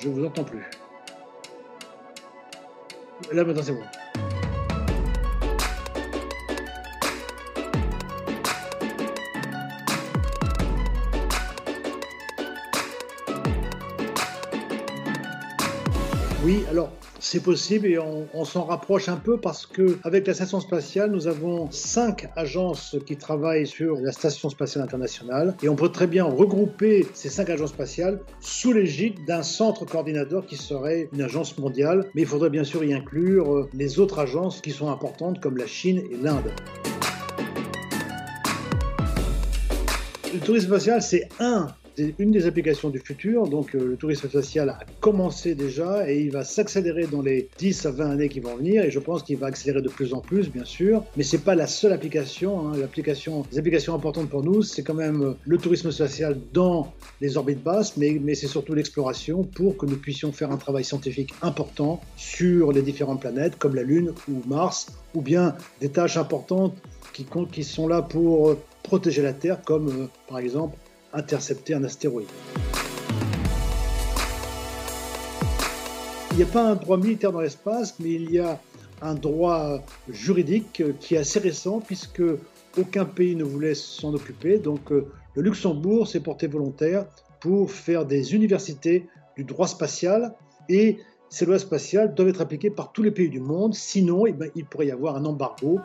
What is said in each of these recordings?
Je vous entends plus. Là maintenant c'est bon. Oui, alors c'est possible et on, s'en rapproche un peu parce que avec la station spatiale, nous avons cinq agences qui travaillent sur la station spatiale internationale et on peut très bien regrouper ces cinq agences spatiales sous l'égide d'un centre coordinateur qui serait une agence mondiale, mais il faudrait bien sûr y inclure euh, les autres agences qui sont importantes comme la Chine et l'Inde. Le tourisme spatial, c'est un une des applications du futur. Donc euh, le tourisme spatial a commencé déjà et il va s'accélérer dans les 10 à 20 années qui vont venir. Et je pense qu'il va accélérer de plus en plus, bien sûr. Mais c'est pas la seule application. Hein. L'application, les applications importantes pour nous, c'est quand même euh, le tourisme spatial dans les orbites basses, mais, mais c'est surtout l'exploration pour que nous puissions faire un travail scientifique important sur les différentes planètes comme la Lune ou Mars, ou bien des tâches importantes qui, qui sont là pour euh, protéger la Terre, comme par exemple intercepter un astéroïde. Il n'y a pas un droit militaire dans l'espace, mais il y a un droit juridique qui est assez récent puisque aucun pays ne voulait s'en occuper. Donc euh, le Luxembourg s'est porté volontaire pour faire des universités du droit spatial et ces lois spatiales doivent être appliquées par tous les pays du monde, sinon eh ben, il pourrait y avoir un embargo.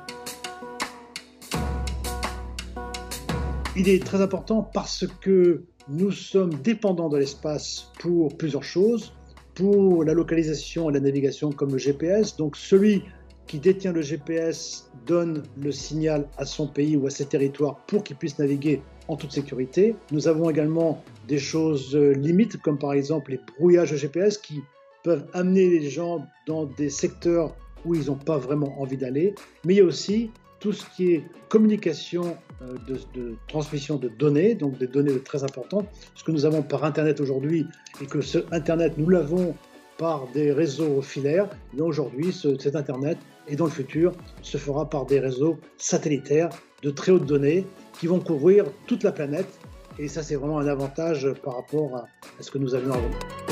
Il est très important parce que nous sommes dépendants de l'espace pour plusieurs choses. Pour la localisation et la navigation comme le GPS. Donc celui qui détient le GPS donne le signal à son pays ou à ses territoires pour qu'il puisse naviguer en toute sécurité. Nous avons également des choses limites comme par exemple les brouillages de GPS qui peuvent amener les gens dans des secteurs où ils n'ont pas vraiment envie d'aller. Mais il y a aussi tout ce qui est communication euh, de, transmission de données, donc des données très importantes, ce que nous avons par Internet aujourd'hui, et que ce Internet, nous l'avons par des réseaux filaires, mais aujourd'hui, cet Internet, et dans le futur, se fera par des réseaux satellitaires de très haute données qui vont couvrir toute la planète, et ça c'est vraiment un avantage par rapport à, à ce que nous avions avant.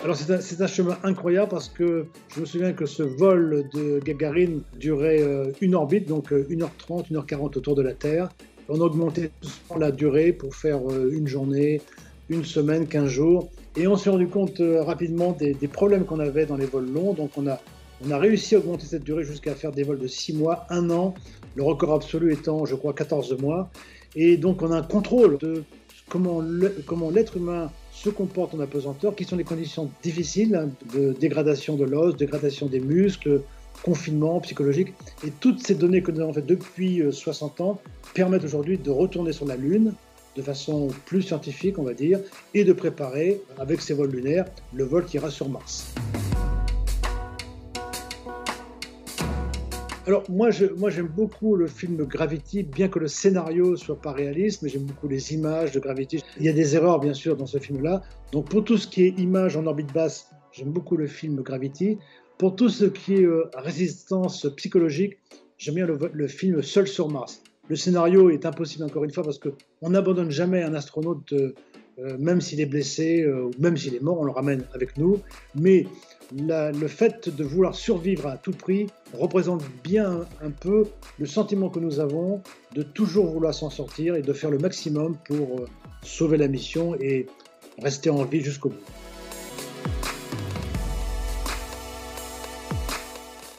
Alors c'est un, chemin incroyable parce que je me souviens que ce vol de Gagarine durait euh, une orbite, donc 1h30, euh, 1h40 autour de la Terre. On a augmenté la durée pour faire euh, une journée, une semaine, 15 jours. Et on s'est rendu compte rapidement des, problèmes qu'on avait dans les vols longs. Donc on a, on a réussi à augmenter cette durée jusqu'à faire des vols de 6 mois, 1 an, le record absolu étant, je crois, 14 mois. Et donc on a un contrôle de comment l'être humain se comporte en apesanteur, qui sont des conditions difficiles de dégradation de l'os, dégradation des muscles, confinement psychologique. Et toutes ces données que nous avons faites depuis 60 euh, ans permettent aujourd'hui de retourner sur la Lune de façon plus scientifique, on va dire, et de préparer, avec ces vols lunaires, le vol qui ira sur Mars. Alors moi, moi j'aime beaucoup le film Gravity, bien que le scénario soit pas réaliste, mais j'aime beaucoup les images de Gravity. Il y a des erreurs bien sûr dans ce film-là. Donc pour tout ce qui est images en orbite basse, j'aime beaucoup le film Gravity. Pour tout ce qui est euh, résistance psychologique, j'aime bien le, film Seul sur Mars. Le scénario est impossible encore une fois parce qu'on n'abandonne jamais un astronaute, euh, même s'il est blessé ou même s'il est mort, on le ramène avec nous. Mais le fait de vouloir survivre à tout prix représente bien un peu le sentiment que nous avons de toujours vouloir s'en sortir et de faire le maximum pour euh, sauver la mission et rester en vie jusqu'au bout.